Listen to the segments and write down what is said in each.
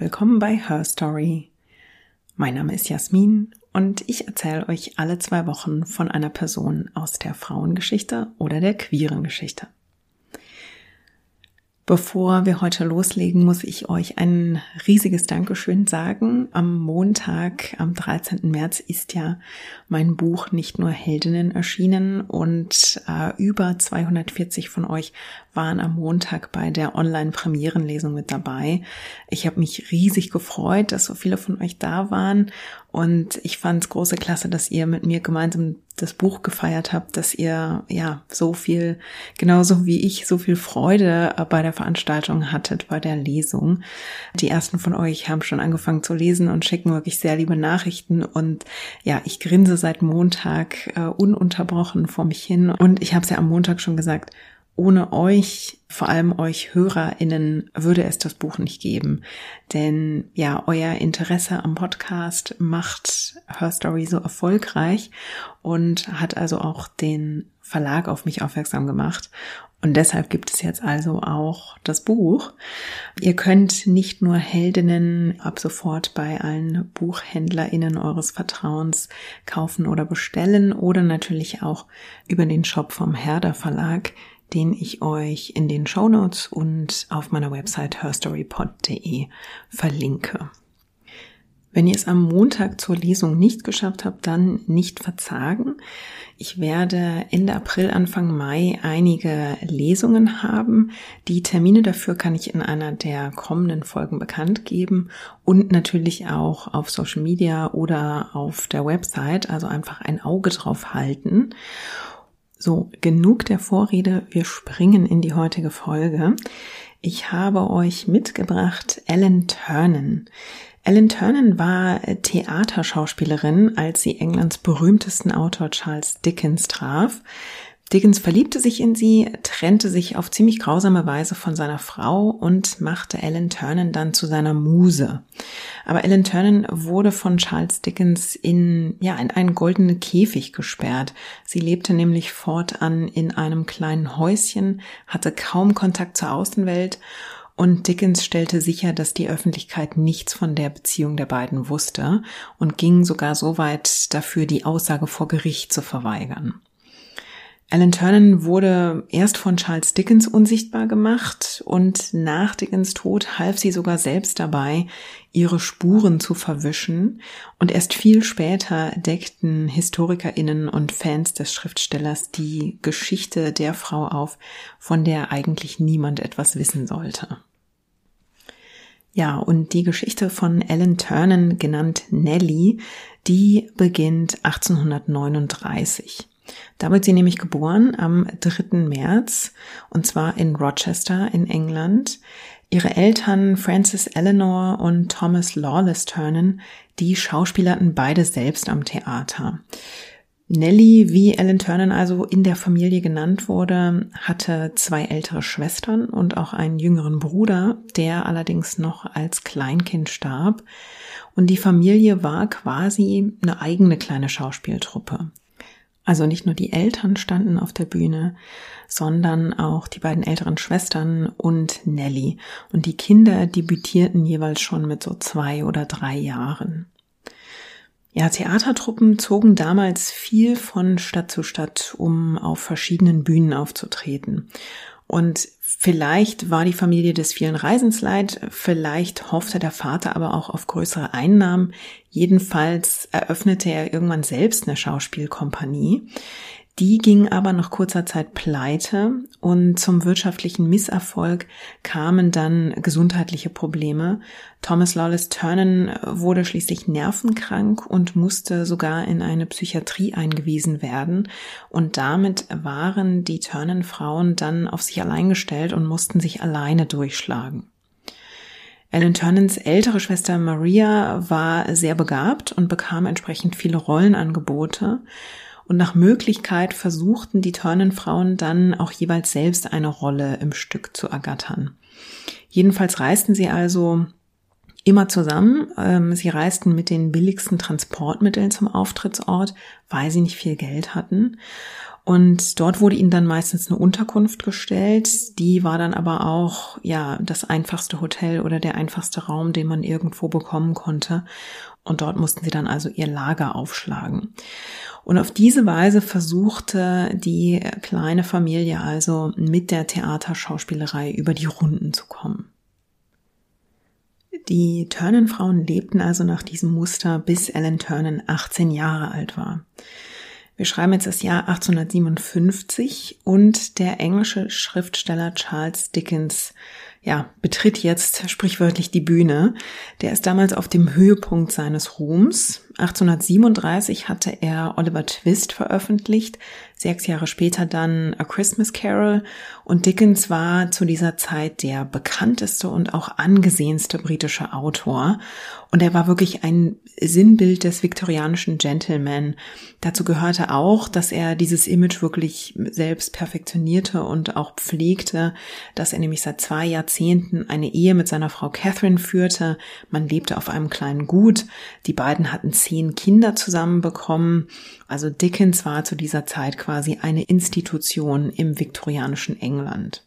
Willkommen bei Her Story. Mein Name ist Jasmin und ich erzähle euch alle zwei Wochen von einer Person aus der Frauengeschichte oder der queeren Geschichte. Bevor wir heute loslegen, muss ich euch ein riesiges Dankeschön sagen. Am Montag, am 13. März, ist ja mein Buch nicht nur Heldinnen erschienen und äh, über 240 von euch waren am Montag bei der Online-Premierenlesung mit dabei. Ich habe mich riesig gefreut, dass so viele von euch da waren und ich fand es große Klasse, dass ihr mit mir gemeinsam das Buch gefeiert habt, dass ihr ja so viel, genauso wie ich, so viel Freude bei der Veranstaltung hattet, bei der Lesung. Die ersten von euch haben schon angefangen zu lesen und schicken wirklich sehr liebe Nachrichten und ja, ich grinse seit Montag äh, ununterbrochen vor mich hin und ich habe es ja am Montag schon gesagt, ohne euch, vor allem euch HörerInnen, würde es das Buch nicht geben. Denn ja, euer Interesse am Podcast macht Her Story so erfolgreich und hat also auch den Verlag auf mich aufmerksam gemacht. Und deshalb gibt es jetzt also auch das Buch. Ihr könnt nicht nur Heldinnen ab sofort bei allen BuchhändlerInnen eures Vertrauens kaufen oder bestellen oder natürlich auch über den Shop vom Herder Verlag den ich euch in den Show Notes und auf meiner Website herstorypod.de verlinke. Wenn ihr es am Montag zur Lesung nicht geschafft habt, dann nicht verzagen. Ich werde Ende April, Anfang Mai einige Lesungen haben. Die Termine dafür kann ich in einer der kommenden Folgen bekannt geben und natürlich auch auf Social Media oder auf der Website, also einfach ein Auge drauf halten. So, genug der Vorrede, wir springen in die heutige Folge. Ich habe euch mitgebracht Ellen Turnen. Ellen Turnen war Theaterschauspielerin, als sie Englands berühmtesten Autor Charles Dickens traf. Dickens verliebte sich in sie, trennte sich auf ziemlich grausame Weise von seiner Frau und machte Ellen Turnen dann zu seiner Muse. Aber Ellen Turnen wurde von Charles Dickens in, ja, in einen goldenen Käfig gesperrt. Sie lebte nämlich fortan in einem kleinen Häuschen, hatte kaum Kontakt zur Außenwelt und Dickens stellte sicher, dass die Öffentlichkeit nichts von der Beziehung der beiden wusste und ging sogar so weit dafür, die Aussage vor Gericht zu verweigern. Alan Turnen wurde erst von Charles Dickens unsichtbar gemacht und nach Dickens Tod half sie sogar selbst dabei, ihre Spuren zu verwischen und erst viel später deckten Historikerinnen und Fans des Schriftstellers die Geschichte der Frau auf, von der eigentlich niemand etwas wissen sollte. Ja, und die Geschichte von Ellen Turnen, genannt Nellie, die beginnt 1839. Da wird sie nämlich geboren am 3. März und zwar in Rochester in England. Ihre Eltern Frances Eleanor und Thomas Lawless Turnen, die schauspielerten beide selbst am Theater. Nellie, wie Ellen Turnen also in der Familie genannt wurde, hatte zwei ältere Schwestern und auch einen jüngeren Bruder, der allerdings noch als Kleinkind starb. Und die Familie war quasi eine eigene kleine Schauspieltruppe. Also nicht nur die Eltern standen auf der Bühne, sondern auch die beiden älteren Schwestern und Nelly. Und die Kinder debütierten jeweils schon mit so zwei oder drei Jahren. Ja, Theatertruppen zogen damals viel von Stadt zu Stadt, um auf verschiedenen Bühnen aufzutreten. Und vielleicht war die Familie des vielen Reisens leid, vielleicht hoffte der Vater aber auch auf größere Einnahmen. Jedenfalls eröffnete er irgendwann selbst eine Schauspielkompanie. Die ging aber nach kurzer Zeit pleite und zum wirtschaftlichen Misserfolg kamen dann gesundheitliche Probleme. Thomas Lawless Turnen wurde schließlich nervenkrank und musste sogar in eine Psychiatrie eingewiesen werden. Und damit waren die Turnen-Frauen dann auf sich allein gestellt und mussten sich alleine durchschlagen. Ellen Turnens ältere Schwester Maria war sehr begabt und bekam entsprechend viele Rollenangebote. Und nach Möglichkeit versuchten die Turnenfrauen dann auch jeweils selbst eine Rolle im Stück zu ergattern. Jedenfalls reisten sie also immer zusammen. Ähm, sie reisten mit den billigsten Transportmitteln zum Auftrittsort, weil sie nicht viel Geld hatten. Und dort wurde ihnen dann meistens eine Unterkunft gestellt. Die war dann aber auch, ja, das einfachste Hotel oder der einfachste Raum, den man irgendwo bekommen konnte. Und dort mussten sie dann also ihr Lager aufschlagen. Und auf diese Weise versuchte die kleine Familie also mit der Theaterschauspielerei über die Runden zu kommen. Die Turnen-Frauen lebten also nach diesem Muster, bis Ellen Turnen 18 Jahre alt war. Wir schreiben jetzt das Jahr 1857 und der englische Schriftsteller Charles Dickens ja, betritt jetzt sprichwörtlich die Bühne. Der ist damals auf dem Höhepunkt seines Ruhms. 1837 hatte er Oliver Twist veröffentlicht, sechs Jahre später dann A Christmas Carol und Dickens war zu dieser Zeit der bekannteste und auch angesehenste britische Autor und er war wirklich ein Sinnbild des viktorianischen Gentleman. Dazu gehörte auch, dass er dieses Image wirklich selbst perfektionierte und auch pflegte, dass er nämlich seit zwei Jahrzehnten eine Ehe mit seiner Frau Catherine führte. Man lebte auf einem kleinen Gut. Die beiden hatten zehn Kinder zusammen bekommen. Also Dickens war zu dieser Zeit quasi eine Institution im viktorianischen England.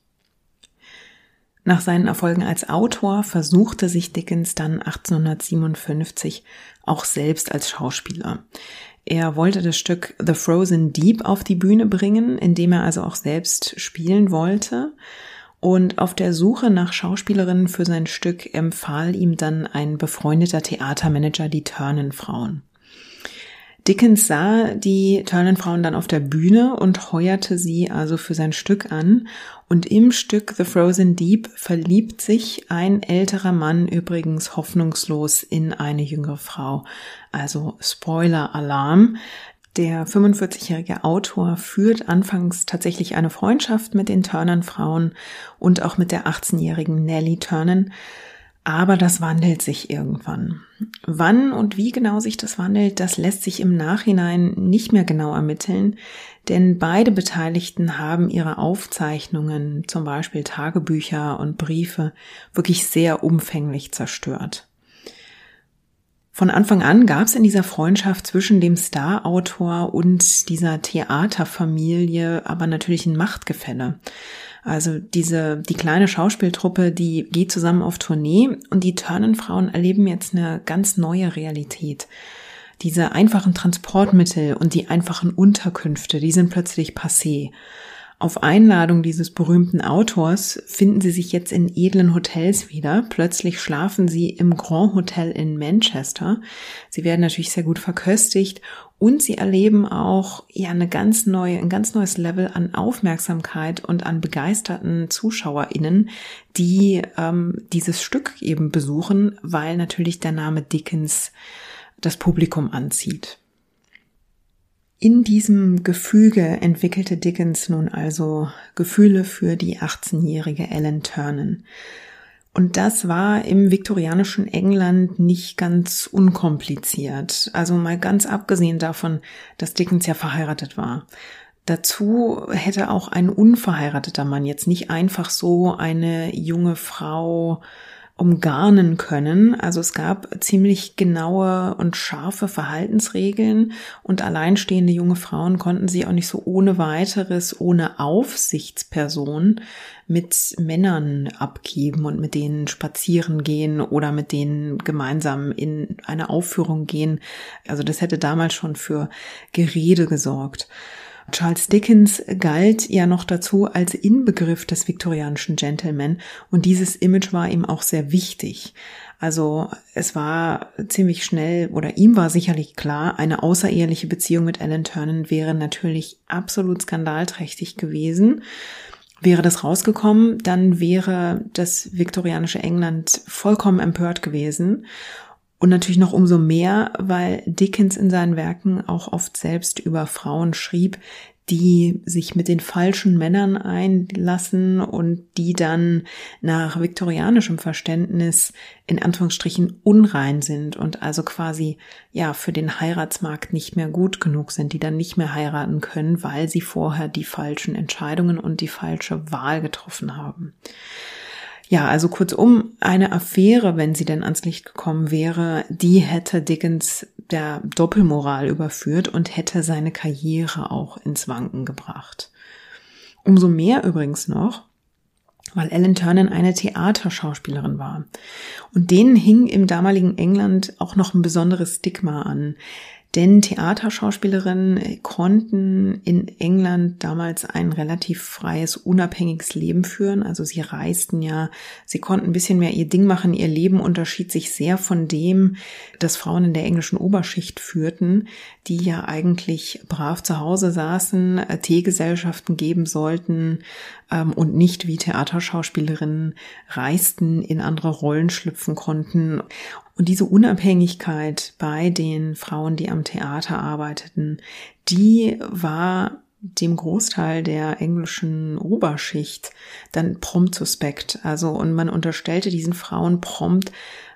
Nach seinen Erfolgen als Autor versuchte sich Dickens dann 1857 auch selbst als Schauspieler. Er wollte das Stück The Frozen Deep auf die Bühne bringen, indem er also auch selbst spielen wollte. Und auf der Suche nach Schauspielerinnen für sein Stück empfahl ihm dann ein befreundeter Theatermanager die Turnenfrauen. Dickens sah die Turnen-Frauen dann auf der Bühne und heuerte sie also für sein Stück an. Und im Stück The Frozen Deep verliebt sich ein älterer Mann übrigens hoffnungslos in eine jüngere Frau. Also Spoiler-Alarm. Der 45-jährige Autor führt anfangs tatsächlich eine Freundschaft mit den Turnern-Frauen und auch mit der 18-jährigen Nellie Turnen. Aber das wandelt sich irgendwann. Wann und wie genau sich das wandelt, das lässt sich im Nachhinein nicht mehr genau ermitteln, denn beide Beteiligten haben ihre Aufzeichnungen, zum Beispiel Tagebücher und Briefe, wirklich sehr umfänglich zerstört. Von Anfang an gab es in dieser Freundschaft zwischen dem Starautor und dieser Theaterfamilie aber natürlich ein Machtgefälle. Also diese, die kleine Schauspieltruppe, die geht zusammen auf Tournee und die Turnenfrauen erleben jetzt eine ganz neue Realität. Diese einfachen Transportmittel und die einfachen Unterkünfte, die sind plötzlich passé. Auf Einladung dieses berühmten Autors finden sie sich jetzt in edlen Hotels wieder. Plötzlich schlafen sie im Grand Hotel in Manchester. Sie werden natürlich sehr gut verköstigt und sie erleben auch ja eine ganz neue, ein ganz neues Level an Aufmerksamkeit und an begeisterten ZuschauerInnen, die ähm, dieses Stück eben besuchen, weil natürlich der Name Dickens das Publikum anzieht. In diesem Gefüge entwickelte Dickens nun also Gefühle für die 18-jährige Ellen Turnen. Und das war im viktorianischen England nicht ganz unkompliziert. Also mal ganz abgesehen davon, dass Dickens ja verheiratet war. Dazu hätte auch ein unverheirateter Mann jetzt nicht einfach so eine junge Frau umgarnen können. Also es gab ziemlich genaue und scharfe Verhaltensregeln und alleinstehende junge Frauen konnten sie auch nicht so ohne weiteres, ohne Aufsichtsperson mit Männern abgeben und mit denen spazieren gehen oder mit denen gemeinsam in eine Aufführung gehen. Also das hätte damals schon für Gerede gesorgt. Charles Dickens galt ja noch dazu als Inbegriff des viktorianischen Gentleman und dieses Image war ihm auch sehr wichtig. Also es war ziemlich schnell oder ihm war sicherlich klar, eine außereheliche Beziehung mit Ellen Turnen wäre natürlich absolut skandalträchtig gewesen. Wäre das rausgekommen, dann wäre das viktorianische England vollkommen empört gewesen. Und natürlich noch umso mehr, weil Dickens in seinen Werken auch oft selbst über Frauen schrieb, die sich mit den falschen Männern einlassen und die dann nach viktorianischem Verständnis in Anführungsstrichen unrein sind und also quasi ja für den Heiratsmarkt nicht mehr gut genug sind, die dann nicht mehr heiraten können, weil sie vorher die falschen Entscheidungen und die falsche Wahl getroffen haben. Ja, also kurzum, eine Affäre, wenn sie denn ans Licht gekommen wäre, die hätte Dickens der Doppelmoral überführt und hätte seine Karriere auch ins Wanken gebracht. Umso mehr übrigens noch, weil Ellen Turner eine Theaterschauspielerin war. Und denen hing im damaligen England auch noch ein besonderes Stigma an. Denn Theaterschauspielerinnen konnten in England damals ein relativ freies, unabhängiges Leben führen. Also sie reisten ja, sie konnten ein bisschen mehr ihr Ding machen. Ihr Leben unterschied sich sehr von dem, das Frauen in der englischen Oberschicht führten, die ja eigentlich brav zu Hause saßen, Teegesellschaften geben sollten ähm, und nicht wie Theaterschauspielerinnen reisten, in andere Rollen schlüpfen konnten. Und diese Unabhängigkeit bei den Frauen, die am Theater arbeiteten, die war dem Großteil der englischen Oberschicht dann prompt suspekt. Also, und man unterstellte diesen Frauen prompt,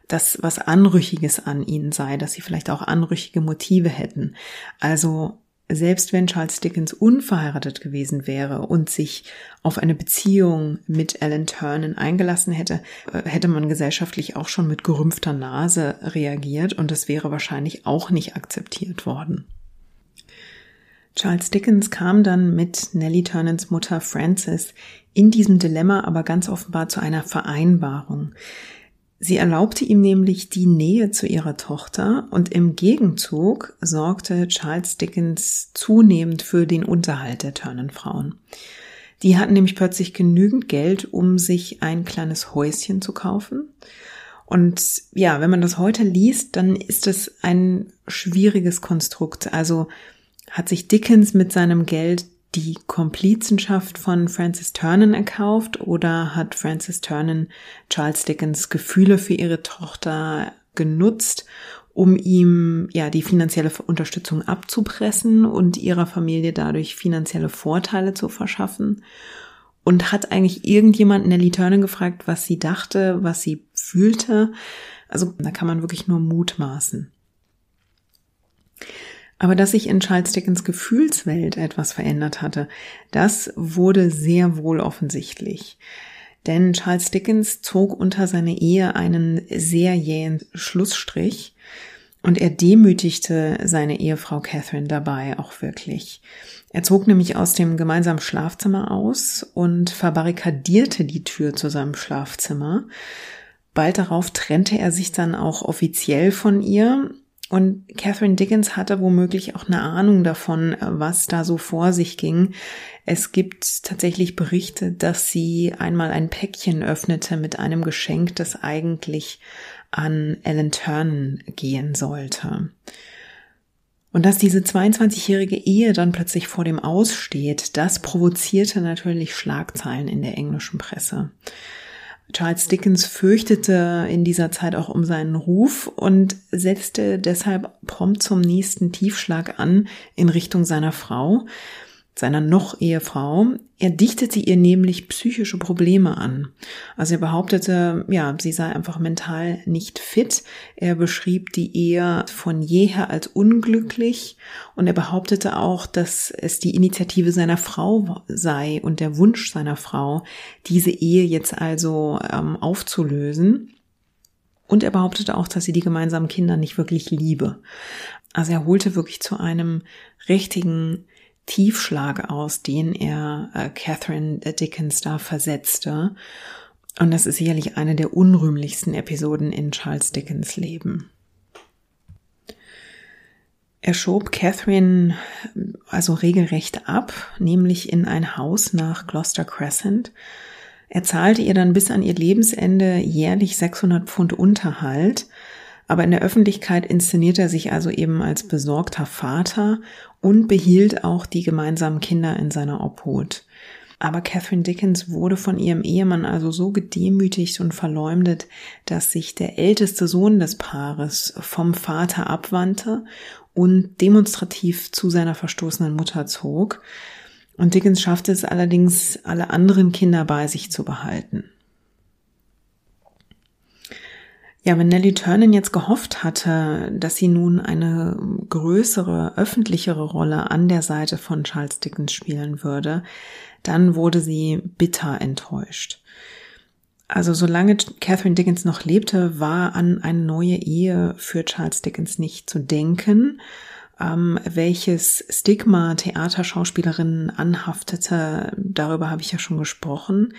dass was Anrüchiges an ihnen sei, dass sie vielleicht auch anrüchige Motive hätten. Also selbst wenn Charles Dickens unverheiratet gewesen wäre und sich auf eine Beziehung mit Alan Turnen eingelassen hätte, äh, hätte man gesellschaftlich auch schon mit gerümpfter Nase reagiert und es wäre wahrscheinlich auch nicht akzeptiert worden. Charles Dickens kam dann mit Nellie Turnans Mutter Frances in diesem Dilemma aber ganz offenbar zu einer Vereinbarung. Sie erlaubte ihm nämlich die Nähe zu ihrer Tochter und im Gegenzug sorgte Charles Dickens zunehmend für den Unterhalt der Turnenfrauen. Die hatten nämlich plötzlich genügend Geld, um sich ein kleines Häuschen zu kaufen. Und ja, wenn man das heute liest, dann ist es ein schwieriges Konstrukt. Also hat sich Dickens mit seinem Geld die Komplizenschaft von Francis Turnen erkauft oder hat Francis Turnen Charles Dickens Gefühle für ihre Tochter genutzt, um ihm ja die finanzielle Unterstützung abzupressen und ihrer Familie dadurch finanzielle Vorteile zu verschaffen? Und hat eigentlich irgendjemand Nellie Turner gefragt, was sie dachte, was sie fühlte? Also da kann man wirklich nur mutmaßen. Aber dass sich in Charles Dickens Gefühlswelt etwas verändert hatte, das wurde sehr wohl offensichtlich. Denn Charles Dickens zog unter seine Ehe einen sehr jähen Schlussstrich und er demütigte seine Ehefrau Catherine dabei auch wirklich. Er zog nämlich aus dem gemeinsamen Schlafzimmer aus und verbarrikadierte die Tür zu seinem Schlafzimmer. Bald darauf trennte er sich dann auch offiziell von ihr und Catherine Dickens hatte womöglich auch eine Ahnung davon, was da so vor sich ging. Es gibt tatsächlich Berichte, dass sie einmal ein Päckchen öffnete mit einem Geschenk, das eigentlich an Ellen Turn gehen sollte. Und dass diese 22-jährige Ehe dann plötzlich vor dem Aussteht, das provozierte natürlich Schlagzeilen in der englischen Presse. Charles Dickens fürchtete in dieser Zeit auch um seinen Ruf und setzte deshalb prompt zum nächsten Tiefschlag an in Richtung seiner Frau seiner Noch-Ehefrau. Er dichtete ihr nämlich psychische Probleme an. Also er behauptete, ja, sie sei einfach mental nicht fit. Er beschrieb die Ehe von jeher als unglücklich und er behauptete auch, dass es die Initiative seiner Frau sei und der Wunsch seiner Frau, diese Ehe jetzt also ähm, aufzulösen. Und er behauptete auch, dass sie die gemeinsamen Kinder nicht wirklich liebe. Also er holte wirklich zu einem richtigen Tiefschlag aus, den er äh, Catherine Dickens da versetzte. Und das ist sicherlich eine der unrühmlichsten Episoden in Charles Dickens Leben. Er schob Catherine also regelrecht ab, nämlich in ein Haus nach Gloucester Crescent. Er zahlte ihr dann bis an ihr Lebensende jährlich 600 Pfund Unterhalt aber in der Öffentlichkeit inszeniert er sich also eben als besorgter Vater und behielt auch die gemeinsamen Kinder in seiner Obhut. Aber Catherine Dickens wurde von ihrem Ehemann also so gedemütigt und verleumdet, dass sich der älteste Sohn des Paares vom Vater abwandte und demonstrativ zu seiner verstoßenen Mutter zog. Und Dickens schaffte es allerdings, alle anderen Kinder bei sich zu behalten. Ja, wenn Nellie Turnen jetzt gehofft hatte, dass sie nun eine größere, öffentlichere Rolle an der Seite von Charles Dickens spielen würde, dann wurde sie bitter enttäuscht. Also solange Catherine Dickens noch lebte, war an eine neue Ehe für Charles Dickens nicht zu denken ähm, welches Stigma Theaterschauspielerinnen anhaftete, darüber habe ich ja schon gesprochen.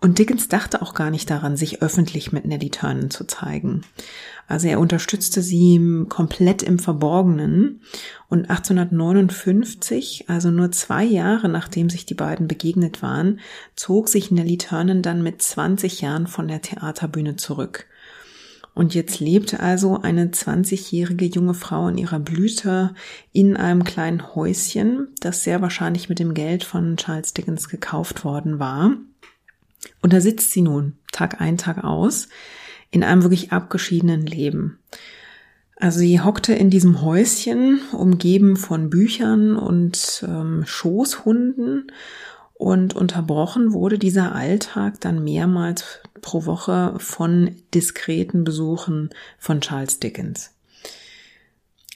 Und Dickens dachte auch gar nicht daran, sich öffentlich mit Nellie Turnen zu zeigen. Also er unterstützte sie komplett im Verborgenen. Und 1859, also nur zwei Jahre nachdem sich die beiden begegnet waren, zog sich Nellie Turnen dann mit 20 Jahren von der Theaterbühne zurück. Und jetzt lebt also eine 20-jährige junge Frau in ihrer Blüte in einem kleinen Häuschen, das sehr wahrscheinlich mit dem Geld von Charles Dickens gekauft worden war. Und da sitzt sie nun, Tag ein, Tag aus, in einem wirklich abgeschiedenen Leben. Also sie hockte in diesem Häuschen, umgeben von Büchern und ähm, Schoßhunden und unterbrochen wurde dieser Alltag dann mehrmals pro Woche von diskreten Besuchen von Charles Dickens.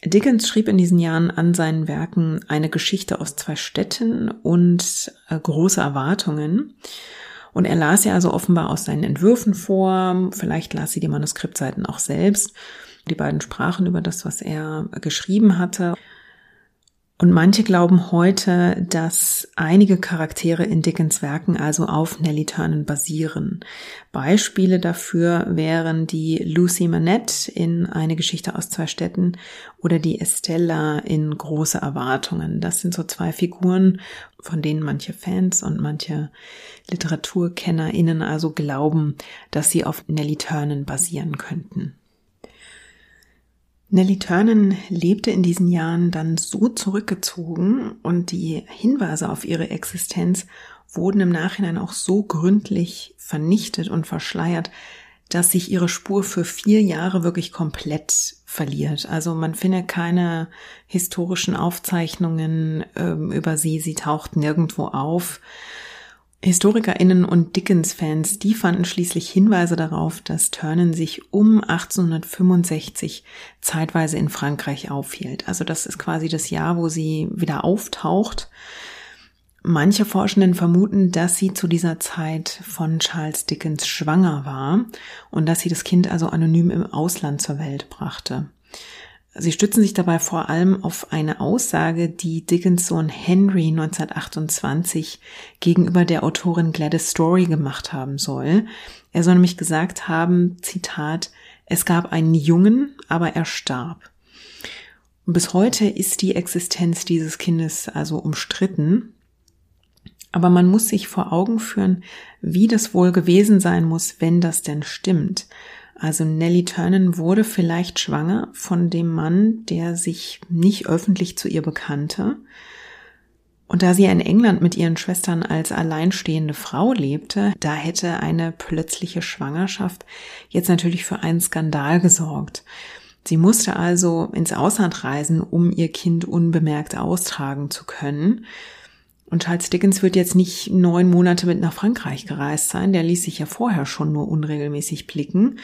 Dickens schrieb in diesen Jahren an seinen Werken eine Geschichte aus zwei Städten und äh, große Erwartungen. Und er las ja also offenbar aus seinen Entwürfen vor, vielleicht las sie die Manuskriptseiten auch selbst. Die beiden sprachen über das, was er geschrieben hatte. Und manche glauben heute, dass einige Charaktere in Dickens Werken also auf Nellie Turnen basieren. Beispiele dafür wären die Lucy Manette in Eine Geschichte aus zwei Städten oder die Estella in Große Erwartungen. Das sind so zwei Figuren, von denen manche Fans und manche LiteraturkennerInnen also glauben, dass sie auf Nellie Turnen basieren könnten. Nellie Turnen lebte in diesen Jahren dann so zurückgezogen und die Hinweise auf ihre Existenz wurden im Nachhinein auch so gründlich vernichtet und verschleiert, dass sich ihre Spur für vier Jahre wirklich komplett verliert. Also man findet keine historischen Aufzeichnungen ähm, über sie, sie taucht nirgendwo auf. HistorikerInnen und Dickens-Fans, die fanden schließlich Hinweise darauf, dass Turnen sich um 1865 zeitweise in Frankreich aufhielt. Also das ist quasi das Jahr, wo sie wieder auftaucht. Manche Forschenden vermuten, dass sie zu dieser Zeit von Charles Dickens schwanger war und dass sie das Kind also anonym im Ausland zur Welt brachte. Sie stützen sich dabei vor allem auf eine Aussage, die Dickens Sohn Henry 1928 gegenüber der Autorin Gladys Story gemacht haben soll. Er soll nämlich gesagt haben, Zitat, es gab einen Jungen, aber er starb. Und bis heute ist die Existenz dieses Kindes also umstritten. Aber man muss sich vor Augen führen, wie das wohl gewesen sein muss, wenn das denn stimmt. Also Nellie Turnen wurde vielleicht schwanger von dem Mann, der sich nicht öffentlich zu ihr bekannte. Und da sie in England mit ihren Schwestern als alleinstehende Frau lebte, da hätte eine plötzliche Schwangerschaft jetzt natürlich für einen Skandal gesorgt. Sie musste also ins Ausland reisen, um ihr Kind unbemerkt austragen zu können. Und Charles Dickens wird jetzt nicht neun Monate mit nach Frankreich gereist sein. Der ließ sich ja vorher schon nur unregelmäßig blicken.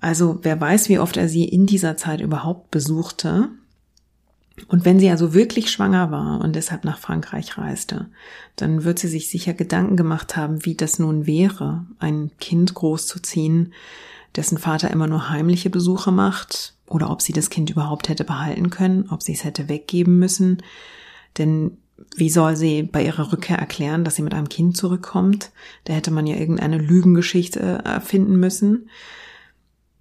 Also wer weiß, wie oft er sie in dieser Zeit überhaupt besuchte. Und wenn sie also wirklich schwanger war und deshalb nach Frankreich reiste, dann wird sie sich sicher Gedanken gemacht haben, wie das nun wäre, ein Kind großzuziehen, dessen Vater immer nur heimliche Besuche macht, oder ob sie das Kind überhaupt hätte behalten können, ob sie es hätte weggeben müssen. Denn wie soll sie bei ihrer Rückkehr erklären, dass sie mit einem Kind zurückkommt? Da hätte man ja irgendeine Lügengeschichte erfinden müssen.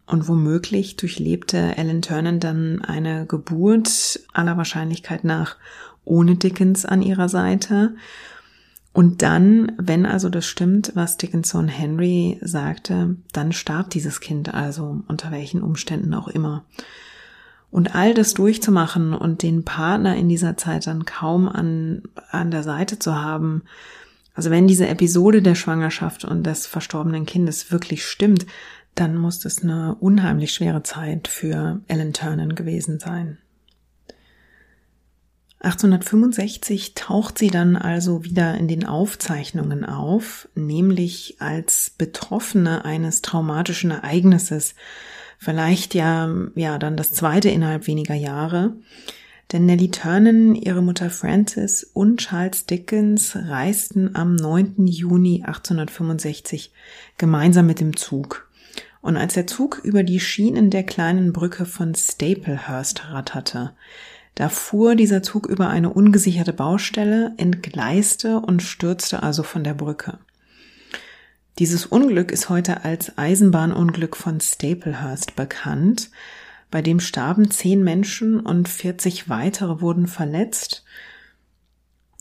Und womöglich durchlebte Ellen Turner dann eine Geburt aller Wahrscheinlichkeit nach ohne Dickens an ihrer Seite. Und dann, wenn also das stimmt, was Dickinson Henry sagte, dann starb dieses Kind also, unter welchen Umständen auch immer. Und all das durchzumachen und den Partner in dieser Zeit dann kaum an, an der Seite zu haben, also wenn diese Episode der Schwangerschaft und des verstorbenen Kindes wirklich stimmt, dann muss es eine unheimlich schwere Zeit für Ellen Turnen gewesen sein. 1865 taucht sie dann also wieder in den Aufzeichnungen auf, nämlich als Betroffene eines traumatischen Ereignisses, vielleicht ja, ja, dann das zweite innerhalb weniger Jahre. Denn Nellie Turnen, ihre Mutter Frances und Charles Dickens reisten am 9. Juni 1865 gemeinsam mit dem Zug. Und als der Zug über die Schienen der kleinen Brücke von Staplehurst ratterte, da fuhr dieser Zug über eine ungesicherte Baustelle, entgleiste und stürzte also von der Brücke. Dieses Unglück ist heute als Eisenbahnunglück von Staplehurst bekannt bei dem starben zehn Menschen und 40 weitere wurden verletzt.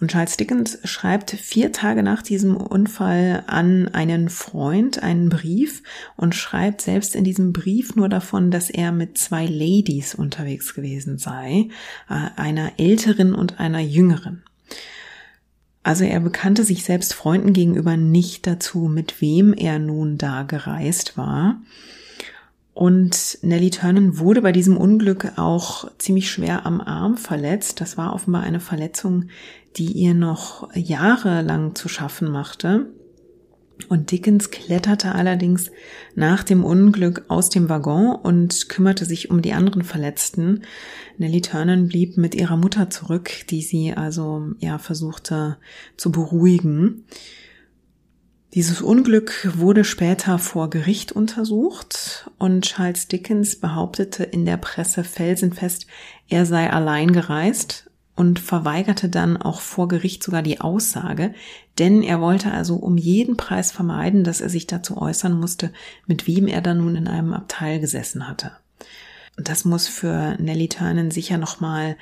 Und Charles Dickens schreibt vier Tage nach diesem Unfall an einen Freund einen Brief und schreibt selbst in diesem Brief nur davon, dass er mit zwei Ladies unterwegs gewesen sei, äh, einer älteren und einer jüngeren. Also er bekannte sich selbst Freunden gegenüber nicht dazu, mit wem er nun da gereist war. Und Nellie Turnen wurde bei diesem Unglück auch ziemlich schwer am Arm verletzt. Das war offenbar eine Verletzung, die ihr noch jahrelang zu schaffen machte. Und Dickens kletterte allerdings nach dem Unglück aus dem Waggon und kümmerte sich um die anderen Verletzten. Nellie Turnen blieb mit ihrer Mutter zurück, die sie also ja versuchte zu beruhigen. Dieses Unglück wurde später vor Gericht untersucht und Charles Dickens behauptete in der Presse felsenfest, er sei allein gereist und verweigerte dann auch vor Gericht sogar die Aussage, denn er wollte also um jeden Preis vermeiden, dass er sich dazu äußern musste, mit wem er da nun in einem Abteil gesessen hatte. Und das muss für Nellie Turnen sicher nochmal,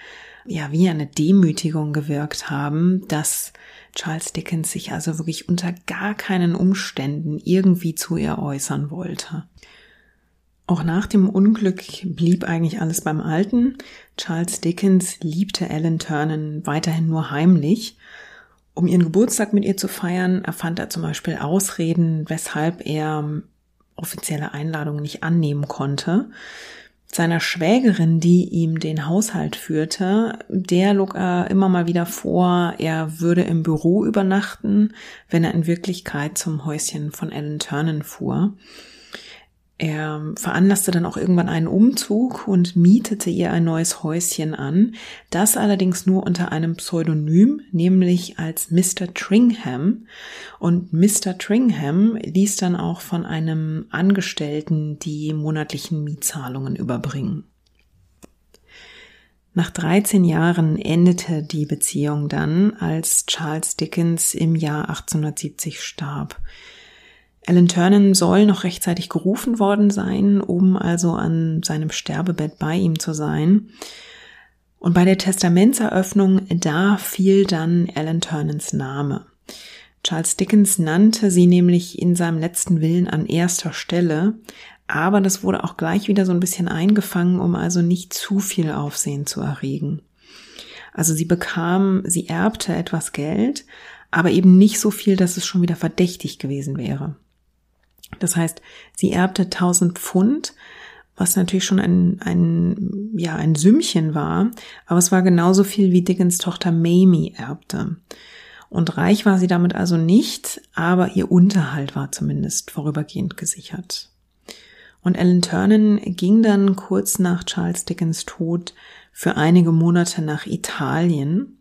ja, wie eine Demütigung gewirkt haben, dass Charles Dickens sich also wirklich unter gar keinen Umständen irgendwie zu ihr äußern wollte. Auch nach dem Unglück blieb eigentlich alles beim Alten. Charles Dickens liebte Ellen Turnen weiterhin nur heimlich. Um ihren Geburtstag mit ihr zu feiern, erfand er zum Beispiel Ausreden, weshalb er offizielle Einladungen nicht annehmen konnte seiner Schwägerin, die ihm den Haushalt führte, der log er immer mal wieder vor, er würde im Büro übernachten, wenn er in Wirklichkeit zum Häuschen von Ellen Turnen fuhr. Er veranlasste dann auch irgendwann einen Umzug und mietete ihr ein neues Häuschen an, das allerdings nur unter einem Pseudonym, nämlich als Mr. Tringham. Und Mr. Tringham ließ dann auch von einem Angestellten die monatlichen Mietzahlungen überbringen. Nach 13 Jahren endete die Beziehung dann, als Charles Dickens im Jahr 1870 starb. Alan Turnen soll noch rechtzeitig gerufen worden sein, um also an seinem Sterbebett bei ihm zu sein. Und bei der Testamentseröffnung, da fiel dann Alan Turnens Name. Charles Dickens nannte sie nämlich in seinem letzten Willen an erster Stelle, aber das wurde auch gleich wieder so ein bisschen eingefangen, um also nicht zu viel Aufsehen zu erregen. Also sie bekam, sie erbte etwas Geld, aber eben nicht so viel, dass es schon wieder verdächtig gewesen wäre. Das heißt, sie erbte 1000 Pfund, was natürlich schon ein, ein, ja, ein Sümmchen war, aber es war genauso viel wie Dickens Tochter Mamie erbte. Und reich war sie damit also nicht, aber ihr Unterhalt war zumindest vorübergehend gesichert. Und Ellen Turnen ging dann kurz nach Charles Dickens Tod für einige Monate nach Italien.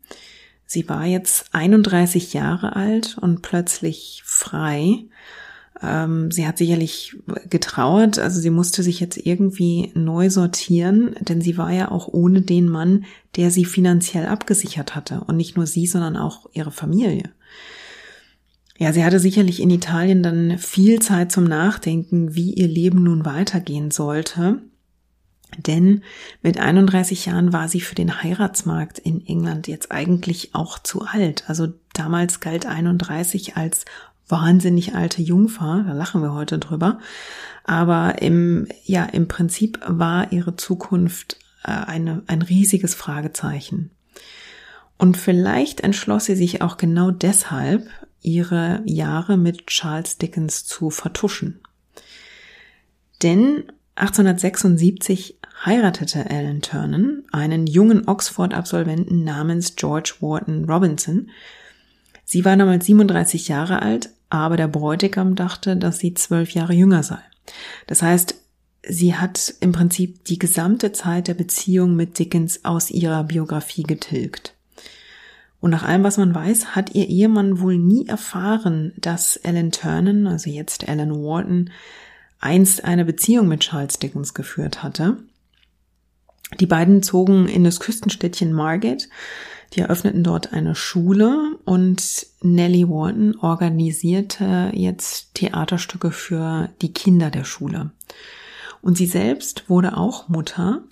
Sie war jetzt 31 Jahre alt und plötzlich frei ähm, sie hat sicherlich getrauert, also sie musste sich jetzt irgendwie neu sortieren, denn sie war ja auch ohne den Mann, der sie finanziell abgesichert hatte. Und nicht nur sie, sondern auch ihre Familie. Ja, sie hatte sicherlich in Italien dann viel Zeit zum Nachdenken, wie ihr Leben nun weitergehen sollte. Denn mit 31 Jahren war sie für den Heiratsmarkt in England jetzt eigentlich auch zu alt. Also damals galt 31 als wahnsinnig alte Jungfer, da lachen wir heute drüber. Aber im, ja, im Prinzip war ihre Zukunft äh, eine, ein riesiges Fragezeichen. Und vielleicht entschloss sie sich auch genau deshalb, ihre Jahre mit Charles Dickens zu vertuschen. Denn 1876 heiratete Ellen Turnen einen jungen Oxford-Absolventen namens George Wharton Robinson, Sie war damals 37 Jahre alt, aber der Bräutigam dachte, dass sie zwölf Jahre jünger sei. Das heißt, sie hat im Prinzip die gesamte Zeit der Beziehung mit Dickens aus ihrer Biografie getilgt. Und nach allem, was man weiß, hat ihr Ehemann wohl nie erfahren, dass Ellen Turnen, also jetzt Ellen Wharton, einst eine Beziehung mit Charles Dickens geführt hatte. Die beiden zogen in das Küstenstädtchen Margate, die eröffneten dort eine Schule und Nellie Wharton organisierte jetzt Theaterstücke für die Kinder der Schule. Und sie selbst wurde auch Mutter.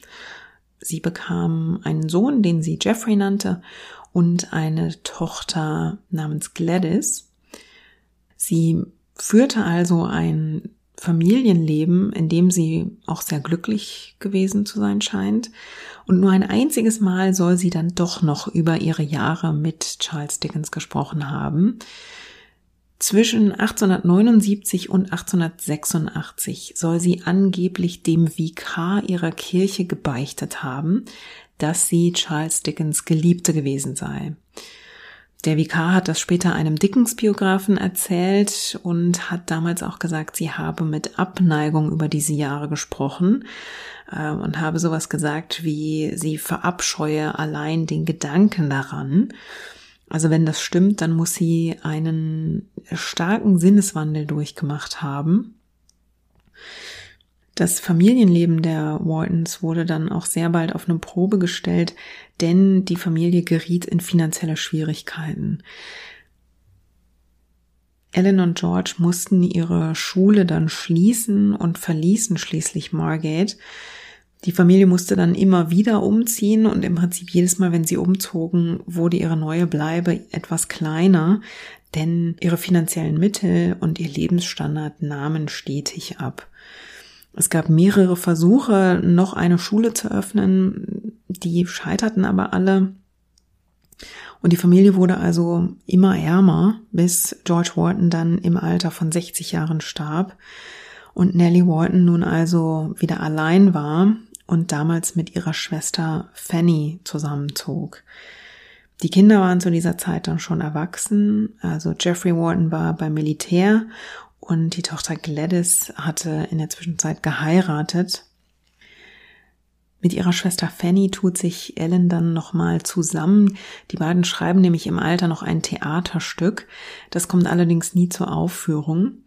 Sie bekam einen Sohn, den sie Jeffrey nannte, und eine Tochter namens Gladys. Sie führte also ein Familienleben, in dem sie auch sehr glücklich gewesen zu sein scheint. Und nur ein einziges Mal soll sie dann doch noch über ihre Jahre mit Charles Dickens gesprochen haben. Zwischen 1879 und 1886 soll sie angeblich dem Vikar ihrer Kirche gebeichtet haben, dass sie Charles Dickens Geliebte gewesen sei. Der Vikar hat das später einem Dickens-Biografen erzählt und hat damals auch gesagt, sie habe mit Abneigung über diese Jahre gesprochen äh, und habe sowas gesagt wie, sie verabscheue allein den Gedanken daran. Also wenn das stimmt, dann muss sie einen starken Sinneswandel durchgemacht haben. Das Familienleben der Waltons wurde dann auch sehr bald auf eine Probe gestellt, denn die Familie geriet in finanzielle Schwierigkeiten. Ellen und George mussten ihre Schule dann schließen und verließen schließlich Margate. Die Familie musste dann immer wieder umziehen und im Prinzip jedes Mal, wenn sie umzogen, wurde ihre neue Bleibe etwas kleiner, denn ihre finanziellen Mittel und ihr Lebensstandard nahmen stetig ab. Es gab mehrere Versuche, noch eine Schule zu öffnen, die scheiterten aber alle. Und die Familie wurde also immer ärmer, bis George Wharton dann im Alter von 60 Jahren starb und Nellie Wharton nun also wieder allein war und damals mit ihrer Schwester Fanny zusammenzog. Die Kinder waren zu dieser Zeit dann schon erwachsen. Also Jeffrey Wharton war beim Militär und die Tochter Gladys hatte in der Zwischenzeit geheiratet. Mit ihrer Schwester Fanny tut sich Ellen dann nochmal zusammen. Die beiden schreiben nämlich im Alter noch ein Theaterstück. Das kommt allerdings nie zur Aufführung.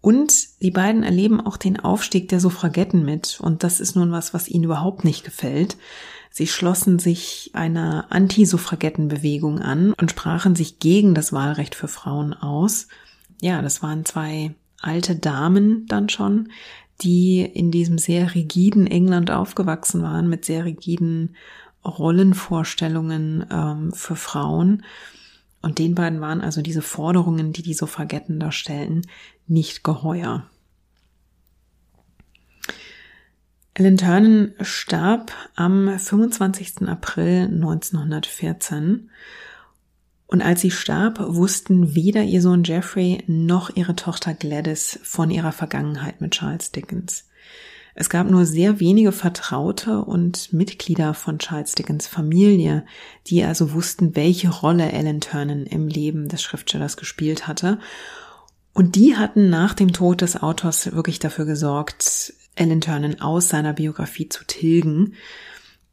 Und die beiden erleben auch den Aufstieg der Suffragetten mit. Und das ist nun was, was ihnen überhaupt nicht gefällt. Sie schlossen sich einer Anti-Suffragettenbewegung an und sprachen sich gegen das Wahlrecht für Frauen aus. Ja, das waren zwei alte Damen dann schon, die in diesem sehr rigiden England aufgewachsen waren, mit sehr rigiden Rollenvorstellungen ähm, für Frauen und den beiden waren also diese Forderungen, die die Suffragetten darstellten, nicht geheuer. Ellen Turnen starb am 25. April 1914 und als sie starb, wussten weder ihr Sohn Jeffrey noch ihre Tochter Gladys von ihrer Vergangenheit mit Charles Dickens. Es gab nur sehr wenige Vertraute und Mitglieder von Charles Dickens Familie, die also wussten, welche Rolle Ellen Turnen im Leben des Schriftstellers gespielt hatte. Und die hatten nach dem Tod des Autors wirklich dafür gesorgt, Ellen Turnen aus seiner Biografie zu tilgen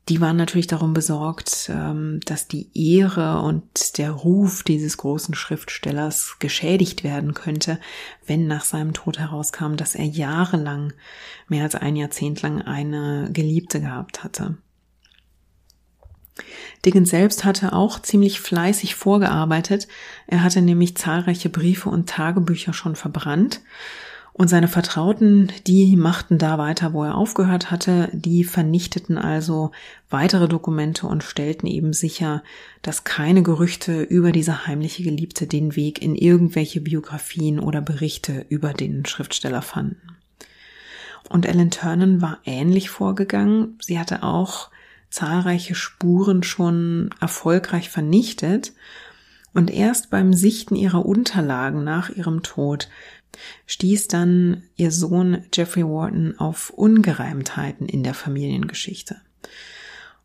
die waren natürlich darum besorgt, ähm, dass die Ehre und der Ruf dieses großen Schriftstellers geschädigt werden könnte, wenn nach seinem Tod herauskam, dass er jahrelang, mehr als ein Jahrzehnt lang eine Geliebte gehabt hatte. Dickens selbst hatte auch ziemlich fleißig vorgearbeitet. Er hatte nämlich zahlreiche Briefe und Tagebücher schon verbrannt und seine Vertrauten, die machten da weiter, wo er aufgehört hatte, die vernichteten also weitere Dokumente und stellten eben sicher, dass keine Gerüchte über diese heimliche Geliebte den Weg in irgendwelche Biografien oder Berichte über den Schriftsteller fanden. Und Ellen Turnen war ähnlich vorgegangen. Sie hatte auch zahlreiche Spuren schon erfolgreich vernichtet. Und erst beim Sichten ihrer Unterlagen nach ihrem Tod stieß dann ihr Sohn Jeffrey Wharton auf Ungereimtheiten in der Familiengeschichte.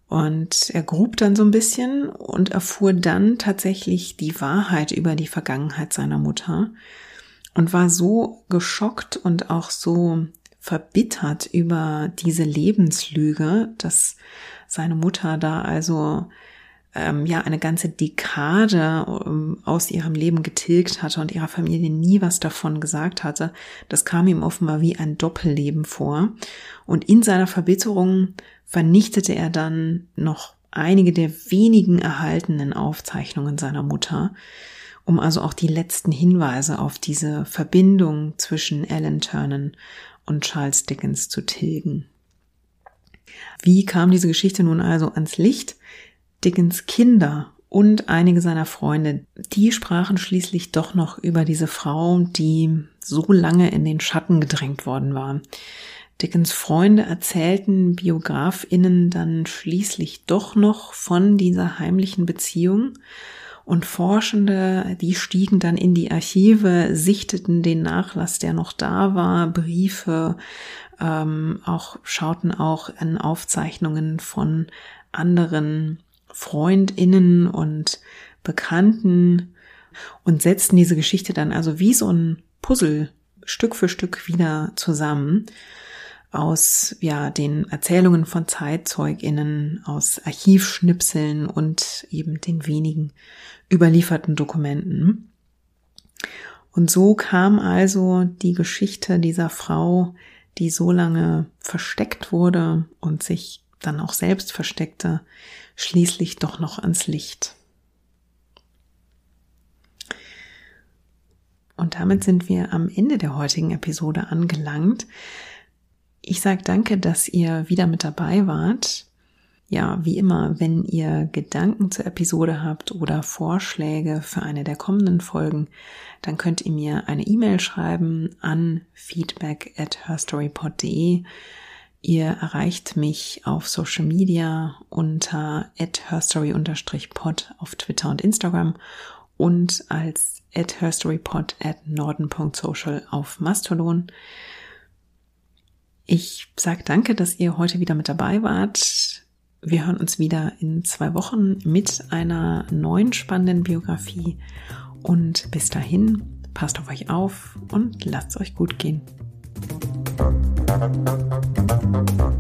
Und er grub dann so ein bisschen und erfuhr dann tatsächlich die Wahrheit über die Vergangenheit seiner Mutter und war so geschockt und auch so verbittert über diese Lebenslüge, dass seine Mutter da also ähm, ja eine ganze Dekade ähm, aus ihrem Leben getilgt hatte und ihrer Familie nie was davon gesagt hatte. Das kam ihm offenbar wie ein Doppelleben vor. Und in seiner Verbitterung vernichtete er dann noch einige der wenigen erhaltenen Aufzeichnungen seiner Mutter, um also auch die letzten Hinweise auf diese Verbindung zwischen Alan Turnen und Charles Dickens zu tilgen. Wie kam diese Geschichte nun also ans Licht? Dickens Kinder und einige seiner Freunde, die sprachen schließlich doch noch über diese Frau, die so lange in den Schatten gedrängt worden war. Dickens Freunde erzählten Biografinnen dann schließlich doch noch von dieser heimlichen Beziehung und Forschende, die stiegen dann in die Archive, sichteten den Nachlass, der noch da war, Briefe, ähm, auch schauten auch an Aufzeichnungen von anderen Freundinnen und Bekannten und setzten diese Geschichte dann also wie so ein Puzzle Stück für Stück wieder zusammen aus ja den Erzählungen von Zeitzeuginnen, aus Archivschnipseln und eben den wenigen überlieferten Dokumenten. Und so kam also die Geschichte dieser Frau, die so lange versteckt wurde und sich dann auch selbst versteckte, schließlich doch noch ans Licht. Und damit sind wir am Ende der heutigen Episode angelangt. Ich sage danke, dass ihr wieder mit dabei wart. Ja, wie immer, wenn ihr Gedanken zur Episode habt oder Vorschläge für eine der kommenden Folgen, dann könnt ihr mir eine E-Mail schreiben an feedback at herstorypod.de. Ihr erreicht mich auf Social Media unter herstory-pod auf Twitter und Instagram und als herstorypod at norden.social auf Mastodon. Ich sage danke, dass ihr heute wieder mit dabei wart. Wir hören uns wieder in zwei Wochen mit einer neuen spannenden Biografie. Und bis dahin, passt auf euch auf und lasst es euch gut gehen. thank